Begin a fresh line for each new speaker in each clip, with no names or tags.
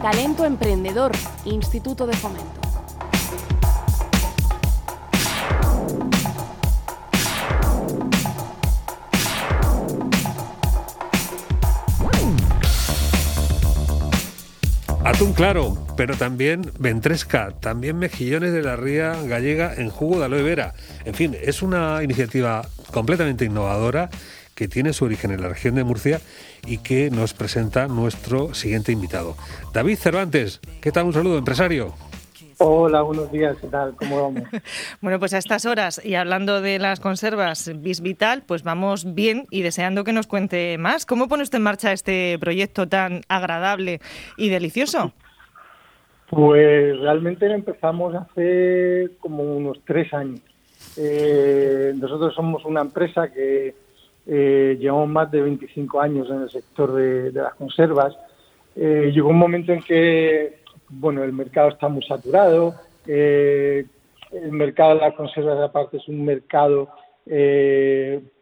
Talento Emprendedor, Instituto de Fomento.
Atún claro, pero también ventresca, también mejillones de la ría gallega en jugo de aloe vera. En fin, es una iniciativa completamente innovadora que tiene su origen en la región de Murcia y que nos presenta nuestro siguiente invitado. David Cervantes, ¿qué tal? Un saludo, empresario.
Hola, buenos días, ¿qué tal? ¿Cómo vamos?
bueno, pues a estas horas y hablando de las conservas Bisvital, pues vamos bien y deseando que nos cuente más. ¿Cómo pone usted en marcha este proyecto tan agradable y delicioso?
Pues realmente empezamos hace como unos tres años. Eh, nosotros somos una empresa que eh, llevamos más de 25 años en el sector de, las conservas. Eh, llegó un momento en que bueno, el mercado está muy saturado, eh, el mercado de las conservas aparte es un mercado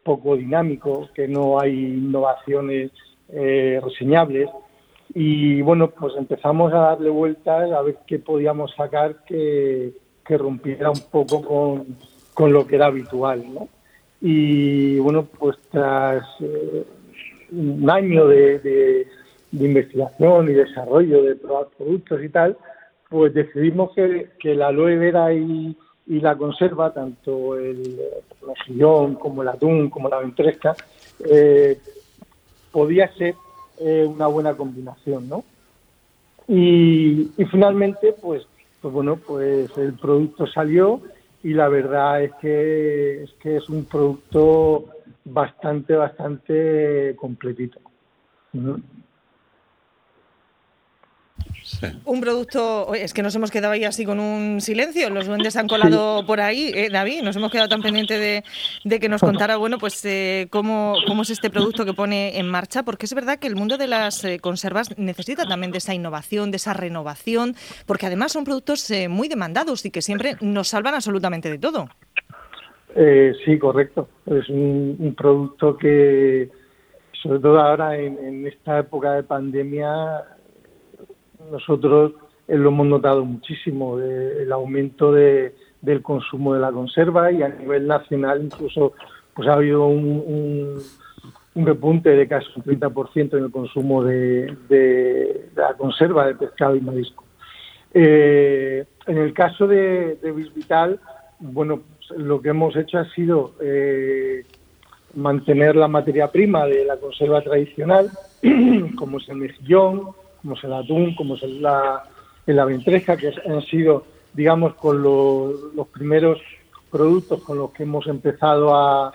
poco dinámico, que no hay innovaciones reseñables y bueno, pues empezamos a darle vueltas a ver qué podíamos sacar que, rompiera un poco con, lo que era habitual, ¿no? Y bueno, pues tras un año de de investigación y desarrollo de productos y tal, pues decidimos que, que la aloe vera y, la conserva, tanto el sillón como el atún, como la ventresca, eh, podía ser eh, una buena combinación, ¿no? Y, finalmente, pues, pues bueno, pues el producto salió y la verdad es que es que es un producto bastante, bastante completito.
Un producto, es que nos hemos quedado ahí así con un silencio, los duendes han colado por ahí, eh, David, nos hemos quedado tan pendiente de, que nos contara, bueno, pues eh, cómo, cómo, es este producto que pone en marcha, porque es verdad que el mundo de las eh, conservas necesita también de esa innovación, de esa renovación, porque además son productos muy demandados y que siempre nos salvan absolutamente de todo.
sí, correcto. Es un, producto que, sobre todo ahora en esta época de pandemia, nosotros eh, lo hemos notado muchísimo, el aumento de, del consumo de la conserva y a nivel nacional incluso pues ha habido un, un, repunte de casi un 30% en el consumo de, de, la conserva de pescado y marisco. Eh, en el caso de, de Bisvital, bueno, pues, lo que hemos hecho ha sido eh, mantener la materia prima de la conserva tradicional, como es el mejillón, como es el atún, como es la, la ventresca, que han sido, digamos, con los primeros productos con los que hemos empezado a,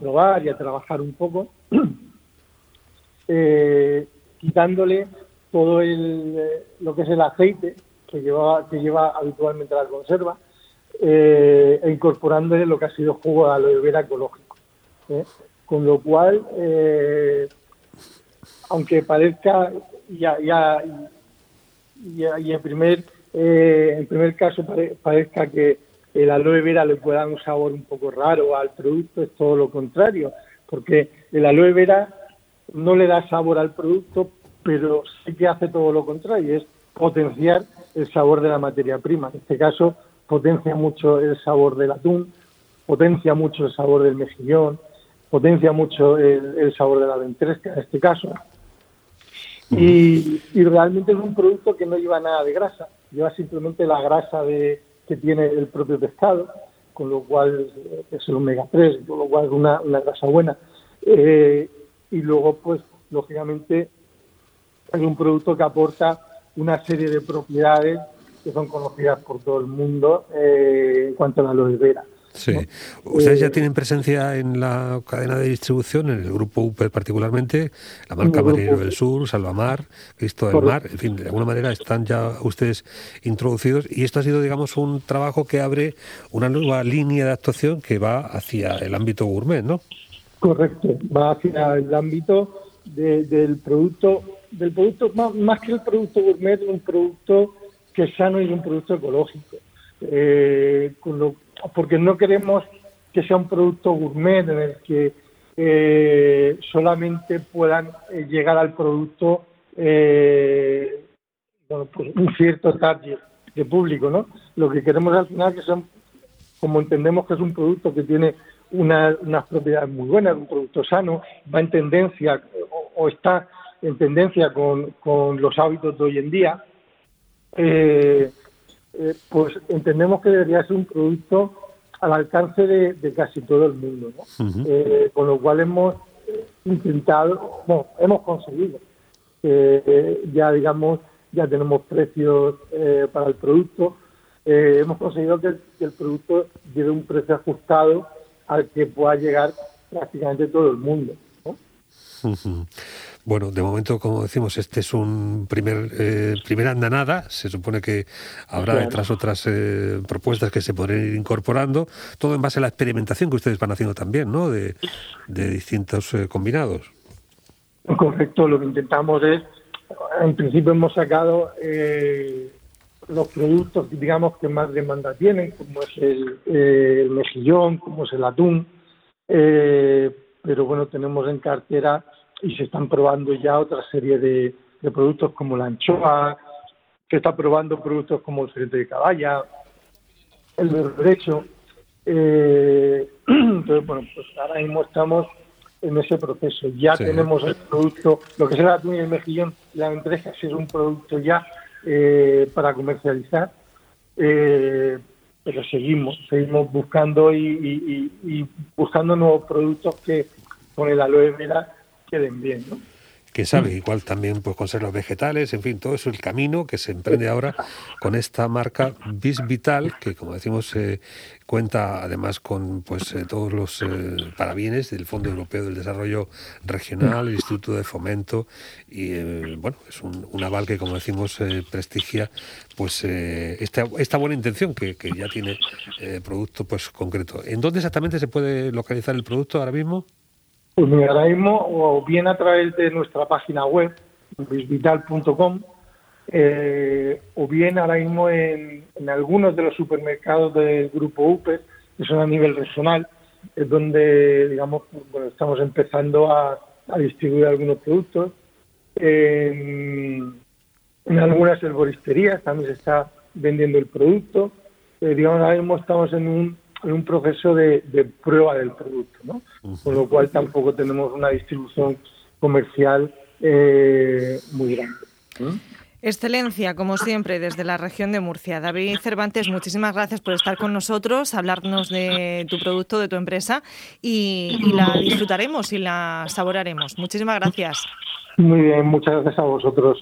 probar y a trabajar un poco, eh, quitándole todo el, eh, lo que es el aceite que lleva, que lleva habitualmente la conserva eh, e incorporándole lo que ha sido jugo de aloe vera ecológico. Con lo cual, aunque parezca y, ya, y, en primer eh, en primer caso parezca que el aloe vera le pueda dar un sabor un poco raro al producto, es todo lo contrario, porque el aloe vera no le da sabor al producto, pero sí que hace todo lo contrario, es potenciar el sabor de la materia prima. En este caso, potencia mucho el sabor del atún, potencia mucho el sabor del mejillón, potencia mucho el, el sabor de la ventresca en este caso. Y, realmente es un producto que no lleva nada de grasa, lleva simplemente la grasa de, que tiene el propio pescado, con lo cual es el omega 3, con lo cual es una, grasa buena. Eh, y luego, pues, lógicamente, es un producto que aporta una serie de propiedades que son conocidas por todo el mundo eh, en cuanto a la aloe vera.
Sí. Ustedes ya eh, tienen presencia en la cadena de distribución, en el grupo UPER particularmente, la marca Marinero del Sur, Salvamar, Cristo del Mar, en fin, de alguna manera están ya ustedes introducidos y esto ha sido, digamos, un trabajo que abre una nueva línea de actuación que va hacia el ámbito gourmet, ¿no?
Correcto, va hacia el ámbito del producto, del producto más, que el producto gourmet, un producto que es sano y un producto ecológico. Eh, con lo porque no queremos que sea un producto gourmet en el que eh, solamente puedan eh, llegar al producto eh, bueno, pues un cierto target de público, ¿no? Lo que queremos al final que son, como entendemos que es un producto que tiene unas propiedades muy buenas, un producto sano, va en tendencia o, está en tendencia con, con, los hábitos de hoy en día, eh, eh, pues entendemos que debería ser un producto al alcance de, casi todo el mundo, ¿no? Eh, con lo cual hemos intentado, bueno, hemos conseguido que ya digamos ya tenemos precios para el producto, hemos conseguido que el producto lleve un precio ajustado al que pueda llegar prácticamente todo el mundo.
Bueno, de momento, como decimos, este es un primer eh, primera andanada. Se supone que habrá detrás otras eh, propuestas que se podrán ir incorporando. Todo en base a la experimentación que ustedes van haciendo también, ¿no? De, distintos eh, combinados.
Correcto. Lo que intentamos es, en principio, hemos sacado eh, los productos, digamos, que más demanda tienen, como es el, eh, mejillón, como es el atún, eh, pero bueno, tenemos en cartera y se están probando ya otra serie de, productos como la anchoa, se está probando productos como el filete de caballa, el berberecho. Eh, entonces, bueno, pues ahora mismo estamos en ese proceso. Ya tenemos el producto, lo que el atún y el mejillón, la empresa es un producto ya eh, para comercializar, eh, pero seguimos, seguimos buscando y, buscando nuevos productos que con el aloe vera queden bien, ¿no?
que sabe, igual también pues conservas vegetales, en fin, todo eso es el camino que se emprende ahora con esta marca Bis Vital, que como decimos eh, cuenta además con pues eh, todos los eh, parabienes del Fondo Europeo del Desarrollo Regional, el Instituto de Fomento y bueno, es un, aval que como decimos prestigia pues esta, esta buena intención que, que ya tiene producto pues concreto. ¿En dónde exactamente se puede localizar el producto ahora mismo?
Pues mira, ahora mismo, o bien a través de nuestra página web, visvital.com, eh, o bien ahora mismo en, algunos de los supermercados del grupo UPE, que son a nivel regional, es donde, digamos, bueno, estamos empezando a, distribuir algunos productos. En, algunas herboristerías también se está vendiendo el producto. Eh, digamos, ahora mismo estamos en un en un proceso de, prueba del producto, ¿no? Con lo cual tampoco tenemos una distribución comercial eh, muy grande.
Excelencia, como siempre, desde la región de Murcia. David Cervantes, muchísimas gracias por estar con nosotros, hablarnos de tu producto, de tu empresa y, y la disfrutaremos y la saboraremos. Muchísimas gracias.
Muy bien, muchas gracias a vosotros.